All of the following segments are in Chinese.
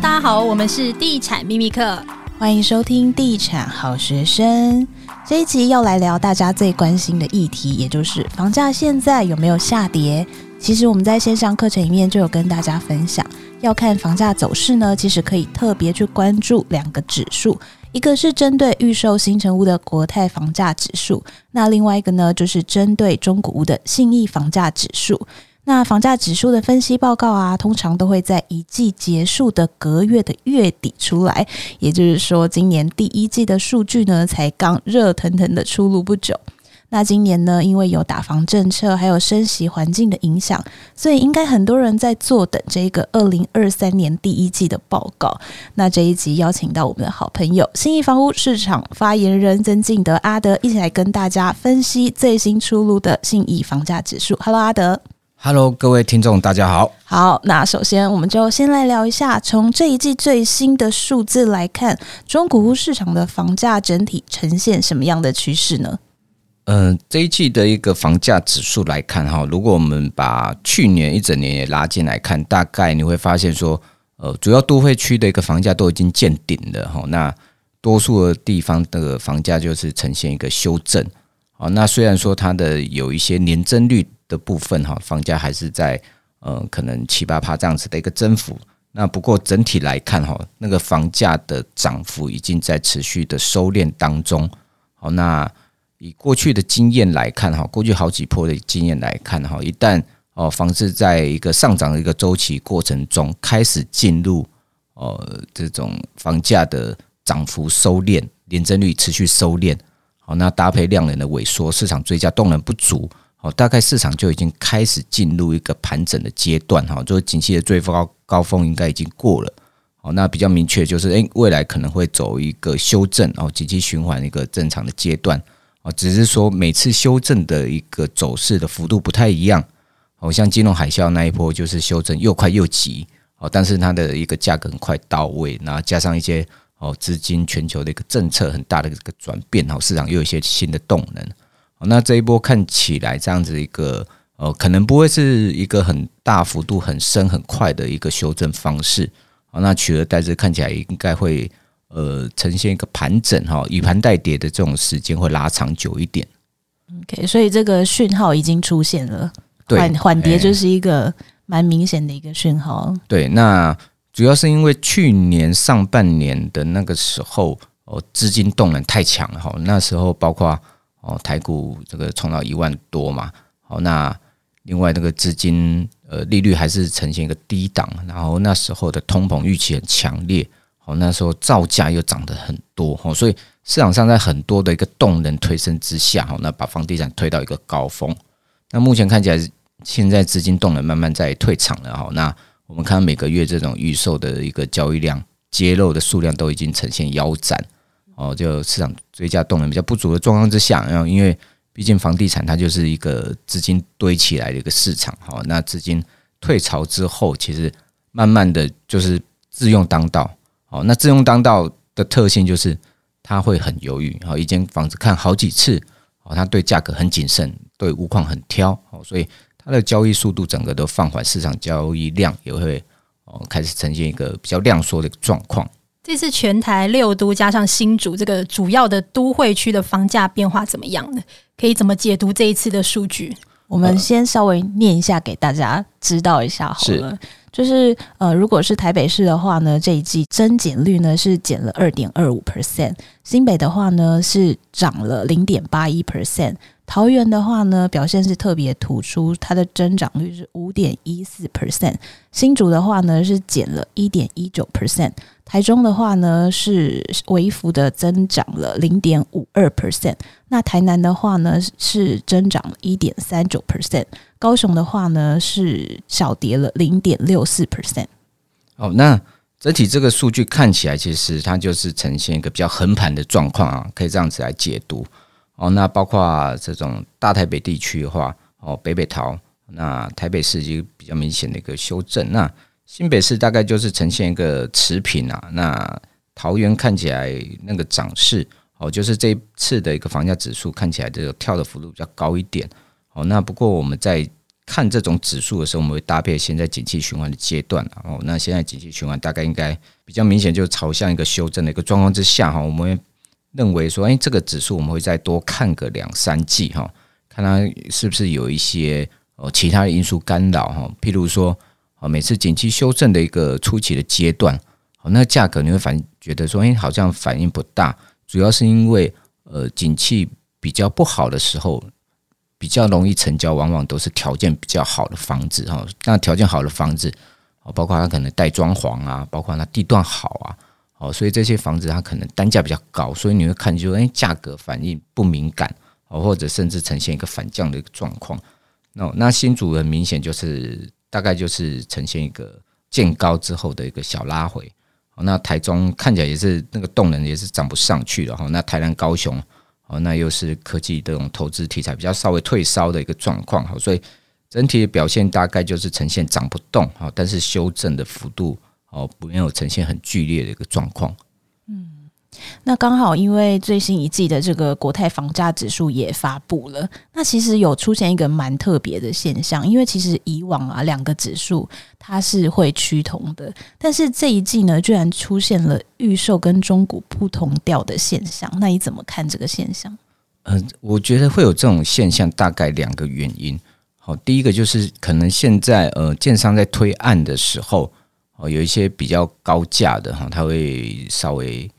大家好，我们是地产秘密课，欢迎收听地产好学生。这一集要来聊大家最关心的议题，也就是房价现在有没有下跌？其实我们在线上课程里面就有跟大家分享，要看房价走势呢，其实可以特别去关注两个指数，一个是针对预售新成屋的国泰房价指数，那另外一个呢，就是针对中古屋的信义房价指数。那房价指数的分析报告啊，通常都会在一季结束的隔月的月底出来，也就是说，今年第一季的数据呢，才刚热腾腾的出炉不久。那今年呢，因为有打房政策，还有升息环境的影响，所以应该很多人在坐等这个二零二三年第一季的报告。那这一集邀请到我们的好朋友信义房屋市场发言人曾敬德阿德，一起来跟大家分析最新出炉的信义房价指数。Hello，阿德。Hello，各位听众，大家好。好，那首先我们就先来聊一下，从这一季最新的数字来看，中古屋市场的房价整体呈现什么样的趋势呢？嗯、呃，这一季的一个房价指数来看，哈，如果我们把去年一整年也拉进来看，大概你会发现说，呃，主要都会区的一个房价都已经见顶了，哈，那多数的地方的房价就是呈现一个修正，哦，那虽然说它的有一些年增率。的部分哈，房价还是在呃可能七八趴这样子的一个增幅。那不过整体来看哈，那个房价的涨幅已经在持续的收敛当中。好，那以过去的经验来看哈，过去好几波的经验来看哈，一旦哦房子在一个上涨的一个周期过程中开始进入呃这种房价的涨幅收敛，年增率持续收敛，好，那搭配量能的萎缩，市场追加动能不足。哦，大概市场就已经开始进入一个盘整的阶段哈，就是景气的最高高峰应该已经过了。哦，那比较明确就是，诶，未来可能会走一个修正哦，景气循环一个正常的阶段。哦，只是说每次修正的一个走势的幅度不太一样。哦，像金融海啸那一波就是修正又快又急。哦，但是它的一个价格很快到位，然后加上一些哦资金全球的一个政策很大的一个转变，哦，市场又有一些新的动能。那这一波看起来这样子一个呃，可能不会是一个很大幅度、很深、很快的一个修正方式。那取而代之看起来应该会呃呈现一个盘整哈，以盘代跌的这种时间会拉长久一点。OK，所以这个讯号已经出现了，缓缓跌就是一个蛮明显的一个讯号。对，那主要是因为去年上半年的那个时候哦，资金动能太强了哈，那时候包括。哦，台股这个冲到一万多嘛，好，那另外那个资金呃利率还是呈现一个低档，然后那时候的通膨预期很强烈，好，那时候造价又涨得很多，哦，所以市场上在很多的一个动能推升之下，好，那把房地产推到一个高峰。那目前看起来，现在资金动能慢慢在退场了，好，那我们看每个月这种预售的一个交易量、揭露的数量都已经呈现腰斩。哦，就市场追加动能比较不足的状况之下，然后因为毕竟房地产它就是一个资金堆起来的一个市场，哈，那资金退潮之后，其实慢慢的就是自用当道，哦，那自用当道的特性就是它会很犹豫，哦，一间房子看好几次，哦，它对价格很谨慎，对物况很挑，哦，所以它的交易速度整个都放缓，市场交易量也会哦开始呈现一个比较量缩的一个状况。这次全台六都加上新竹这个主要的都会区的房价变化怎么样呢？可以怎么解读这一次的数据？我们先稍微念一下给大家知道一下好了。是就是呃，如果是台北市的话呢，这一季增减率呢是减了二点二五 percent；新北的话呢是涨了零点八一 percent。桃园的话呢，表现是特别突出，它的增长率是五点一四 percent。新竹的话呢是减了一点一九 percent。台中的话呢是微幅的增长了零点五二 percent。那台南的话呢是增长一点三九 percent。高雄的话呢是小跌了零点六四 percent。哦，那整体这个数据看起来，其实它就是呈现一个比较横盘的状况啊，可以这样子来解读。哦，那包括这种大台北地区的话，哦，北北桃，那台北市就比较明显的一个修正，那新北市大概就是呈现一个持平啊。那桃园看起来那个涨势，哦，就是这一次的一个房价指数看起来这个跳的幅度比较高一点。哦，那不过我们在看这种指数的时候，我们会搭配现在景气循环的阶段哦。那现在景气循环大概应该比较明显，就朝向一个修正的一个状况之下哈。我们认为说，哎，这个指数我们会再多看个两三季哈，看它是不是有一些呃其他的因素干扰哈。譬如说，啊，每次景气修正的一个初期的阶段，那价格你会反觉得说，哎，好像反应不大，主要是因为呃景气比较不好的时候。比较容易成交，往往都是条件比较好的房子哈。那条件好的房子，包括它可能带装潢啊，包括它地段好啊，哦，所以这些房子它可能单价比较高，所以你会看就哎，价格反应不敏感哦，或者甚至呈现一个反降的一个状况。那那新竹很明显就是大概就是呈现一个见高之后的一个小拉回。那台中看起来也是那个动能也是涨不上去了哈。那台南、高雄。哦，那又是科技这种投资题材比较稍微退烧的一个状况，哈，所以整体表现大概就是呈现涨不动，哈，但是修正的幅度哦，没有呈现很剧烈的一个状况。嗯那刚好，因为最新一季的这个国泰房价指数也发布了，那其实有出现一个蛮特别的现象，因为其实以往啊两个指数它是会趋同的，但是这一季呢，居然出现了预售跟中古不同调的现象，那你怎么看这个现象？嗯、呃，我觉得会有这种现象，大概两个原因。好，第一个就是可能现在呃，建商在推案的时候，哦，有一些比较高价的哈，他会稍微。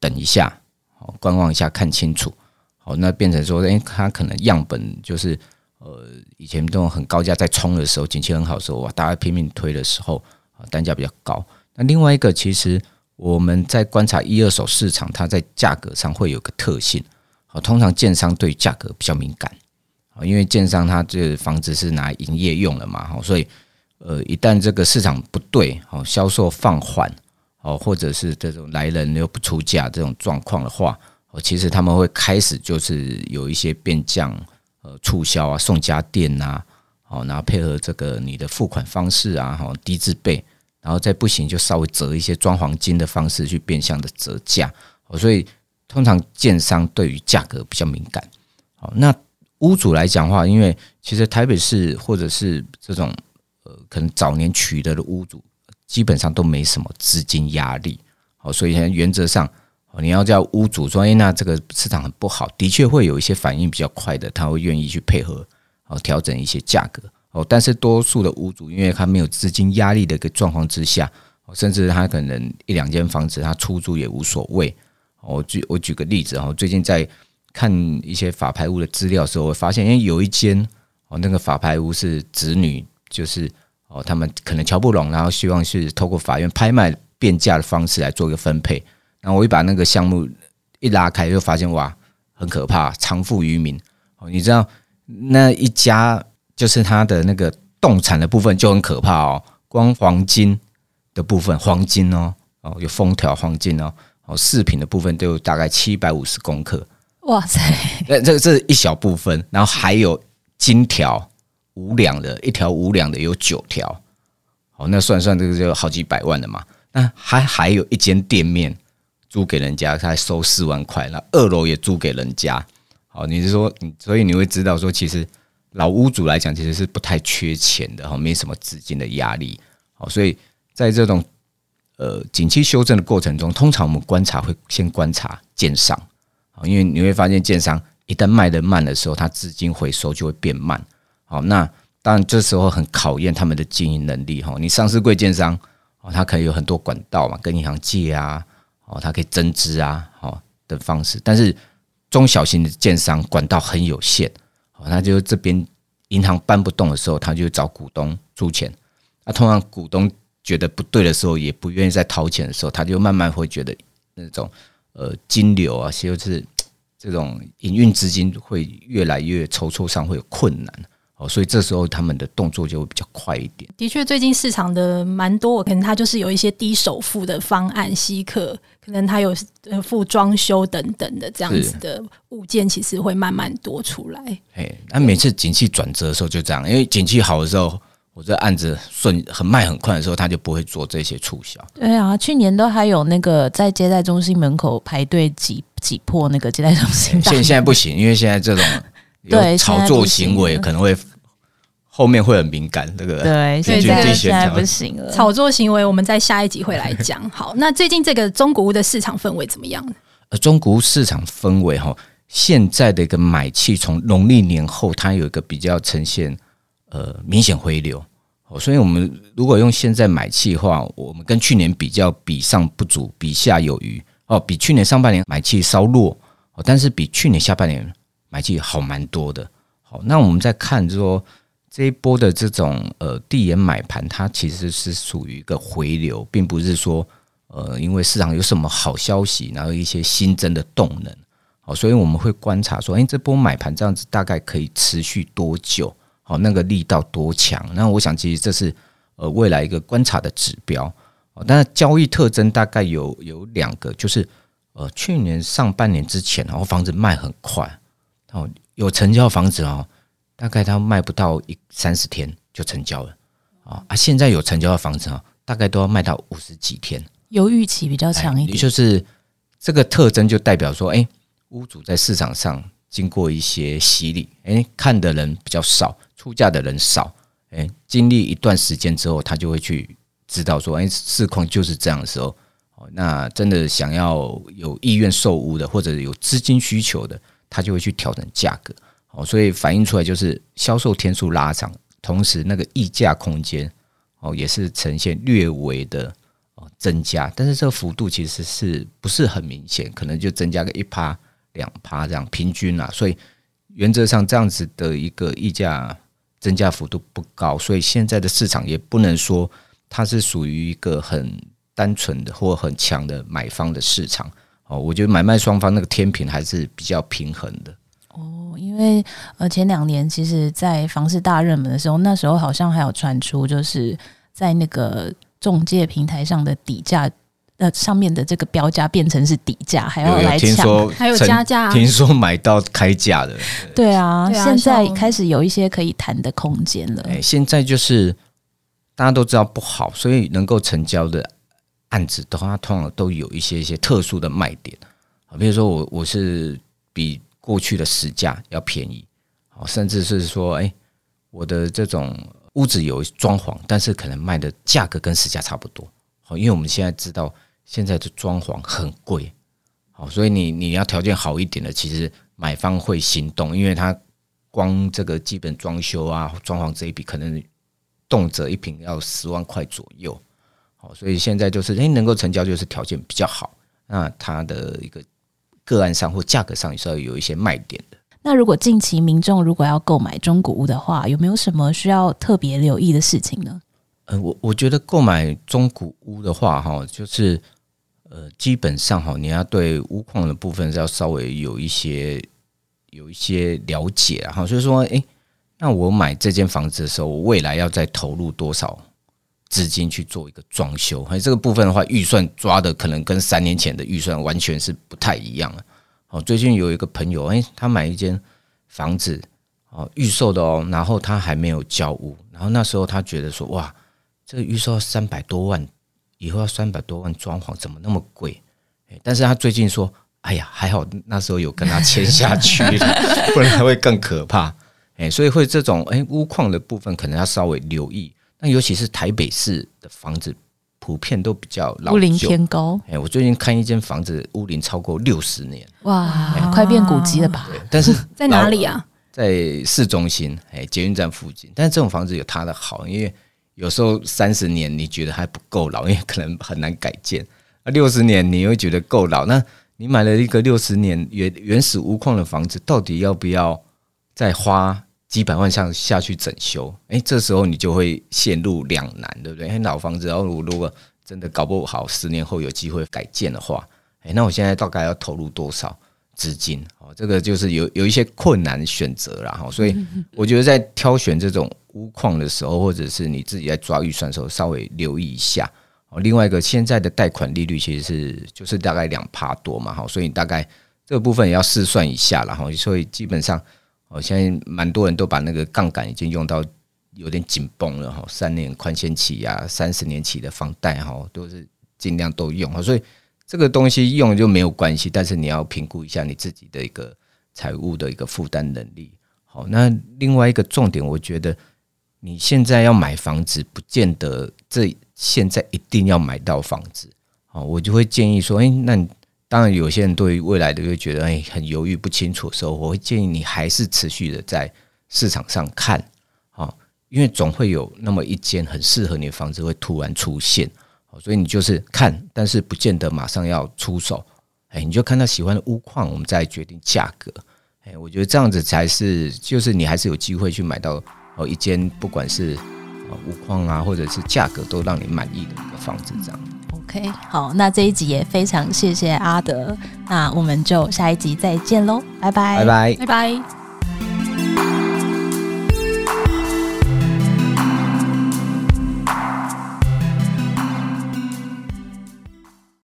等一下，好，观望一下，看清楚，好，那变成说，诶，它可能样本就是，呃，以前这种很高价在冲的时候，景气很好的时候，哇，大家拼命推的时候，啊，单价比较高。那另外一个，其实我们在观察一二手市场，它在价格上会有个特性，好，通常建商对价格比较敏感，啊，因为建商他这房子是拿营业用的嘛，哈，所以，呃，一旦这个市场不对，好，销售放缓。哦，或者是这种来人又不出价这种状况的话，哦，其实他们会开始就是有一些变相呃促销啊、送家电呐，哦，然后配合这个你的付款方式啊，哈，低自备，然后再不行就稍微折一些装黄金的方式去变相的折价，哦，所以通常建商对于价格比较敏感。哦，那屋主来讲话，因为其实台北市或者是这种可能早年取得的屋主。基本上都没什么资金压力，好，所以原则上，你要叫屋主说，哎，那这个市场很不好，的确会有一些反应比较快的，他会愿意去配合，哦，调整一些价格，哦，但是多数的屋主，因为他没有资金压力的一个状况之下，甚至他可能一两间房子他出租也无所谓。我举我举个例子，哦，最近在看一些法拍屋的资料的时候，我发现，因为有一间哦，那个法拍屋是子女，就是。哦，他们可能瞧不拢，然后希望是透过法院拍卖变价的方式来做一个分配。然后我一把那个项目一拉开，就发现哇，很可怕，藏富于民。哦，你知道那一家就是它的那个动产的部分就很可怕哦，光黄金的部分，黄金哦，哦有封条黄金哦，哦饰品的部分都有大概七百五十公克。哇塞，那这这是一小部分，然后还有金条。五两的一条五两的有九条，好，那算算这个就好几百万了嘛。那还还有一间店面租给人家，他还收四万块，那二楼也租给人家。好，你是说，所以你会知道说，其实老屋主来讲，其实是不太缺钱的哈，没什么资金的压力。好，所以在这种呃景气修正的过程中，通常我们观察会先观察建商，因为你会发现建商一旦卖得慢的时候，他资金回收就会变慢。好，那当然这时候很考验他们的经营能力哈。你上市柜建商哦，他可以有很多管道嘛，跟银行借啊，哦，他可以增资啊，哦的方式。但是中小型的建商管道很有限，哦，那就这边银行搬不动的时候，他就找股东出钱。那通常股东觉得不对的时候，也不愿意再掏钱的时候，他就慢慢会觉得那种呃金流啊，就是 这种营运资金会越来越筹措上会有困难。哦，所以这时候他们的动作就会比较快一点。的确，最近市场的蛮多，可能他就是有一些低首付的方案，吸客，可能他有付装修等等的这样子的物件，其实会慢慢多出来。哎，那每次景气转折的时候就这样，因为景气好的时候，我这案子顺很卖很快的时候，他就不会做这些促销。对啊，去年都还有那个在接待中心门口排队挤挤破那个接待中心。现现在不行，因为现在这种。对，炒作行为可能会后面会很敏感，这个对，所以这个现在不行了。炒作行为，我们在下一集会来讲。好，那最近这个中古屋的市场氛围怎么样？呃，中古屋市场氛围哈，现在的一个买气，从农历年后，它有一个比较呈现呃明显回流。哦，所以我们如果用现在买气的话，我们跟去年比较，比上不足，比下有余哦，比去年上半年买气稍弱哦，但是比去年下半年买气好蛮多的。好，那我们再看说。这一波的这种呃递延买盘，它其实是属于一个回流，并不是说呃因为市场有什么好消息，然后一些新增的动能，好，所以我们会观察说，哎，这波买盘这样子大概可以持续多久？好，那个力道多强？那我想其实这是呃未来一个观察的指标。哦，但是交易特征大概有有两个，就是呃去年上半年之前，然后房子卖很快，哦，有成交房子哦。大概它卖不到一三十天就成交了啊！啊，现在有成交的房子啊，大概都要卖到五十几天，犹豫期比较长一点。也就是这个特征就代表说，哎，屋主在市场上经过一些洗礼，哎，看的人比较少，出价的人少，哎，经历一段时间之后，他就会去知道说，哎，市况就是这样的时候，哦，那真的想要有意愿售屋的，或者有资金需求的，他就会去调整价格。哦，所以反映出来就是销售天数拉长，同时那个溢价空间哦也是呈现略微的哦增加，但是这个幅度其实是不是很明显，可能就增加个一趴两趴这样平均啊，所以原则上这样子的一个溢价增加幅度不高，所以现在的市场也不能说它是属于一个很单纯的或很强的买方的市场。哦，我觉得买卖双方那个天平还是比较平衡的。哦，因为呃前两年其实，在房市大热门的时候，那时候好像还有传出，就是在那个中介平台上的底价，呃上面的这个标价变成是底价，还要来抢，还有加价，听说买到开价的。对啊，对啊，现在开始有一些可以谈的空间了。哎，现在就是大家都知道不好，所以能够成交的案子的话，通常都有一些一些特殊的卖点。啊，比如说我我是比。过去的实价要便宜，甚至是说，哎，我的这种屋子有装潢，但是可能卖的价格跟实价差不多，好，因为我们现在知道现在的装潢很贵，好，所以你你要条件好一点的，其实买方会心动，因为他光这个基本装修啊、装潢这一笔，可能动辄一平要十万块左右，好，所以现在就是，哎，能够成交就是条件比较好，那它的一个。个案上或价格上也是要有一些卖点的。那如果近期民众如果要购买中古屋的话，有没有什么需要特别留意的事情呢？呃，我我觉得购买中古屋的话，哈，就是呃，基本上哈，你要对屋况的部分是要稍微有一些有一些了解哈。所以说，哎，那我买这间房子的时候，我未来要再投入多少？资金去做一个装修，还这个部分的话，预算抓的可能跟三年前的预算完全是不太一样了。哦，最近有一个朋友，哎，他买一间房子，哦，预售的哦，然后他还没有交屋，然后那时候他觉得说，哇，这个预售要三百多万，以后要三百多万装潢，怎么那么贵？但是他最近说，哎呀，还好那时候有跟他签下去，不然会更可怕。哎，所以会这种，哎，屋况的部分可能要稍微留意。那尤其是台北市的房子，普遍都比较老旧，屋龄偏高。哎，我最近看一间房子，屋龄超过六十年，哇，快变古迹了吧？但是在哪里啊？在市中心，哎，捷运站附近。但是这种房子有它的好，因为有时候三十年你觉得还不够老，因为可能很难改建。那六十年你又觉得够老，那你买了一个六十年原原始屋况的房子，到底要不要再花？几百万上下去整修，哎，这时候你就会陷入两难，对不对？老房子，然后如果真的搞不好，十年后有机会改建的话，哎，那我现在大概要投入多少资金？哦，这个就是有有一些困难选择了哈。所以 我觉得在挑选这种屋况的时候，或者是你自己在抓预算的时候，稍微留意一下。哦，另外一个现在的贷款利率其实是就是大概两趴多嘛，哈，所以你大概这个部分也要试算一下了哈。所以基本上。哦，现在蛮多人都把那个杠杆已经用到有点紧绷了哈，三年宽限期呀，三十年期的房贷哈，都是尽量都用。所以这个东西用就没有关系，但是你要评估一下你自己的一个财务的一个负担能力。好，那另外一个重点，我觉得你现在要买房子，不见得这现在一定要买到房子。好，我就会建议说，诶，那你当然有些人对于未来的会觉得，诶，很犹豫不清楚的时候，我会建议你还是持续的在市场上看，啊，因为总会有那么一间很适合你的房子会突然出现，所以你就是看，但是不见得马上要出手。哎，你就看到喜欢的屋况，我们再决定价格。哎，我觉得这样子才是，就是你还是有机会去买到哦一间，不管是屋况啊，或者是价格都让你满意的一个房子。这样。OK，好，那这一集也非常谢谢阿德，那我们就下一集再见喽，拜拜，拜拜，拜拜。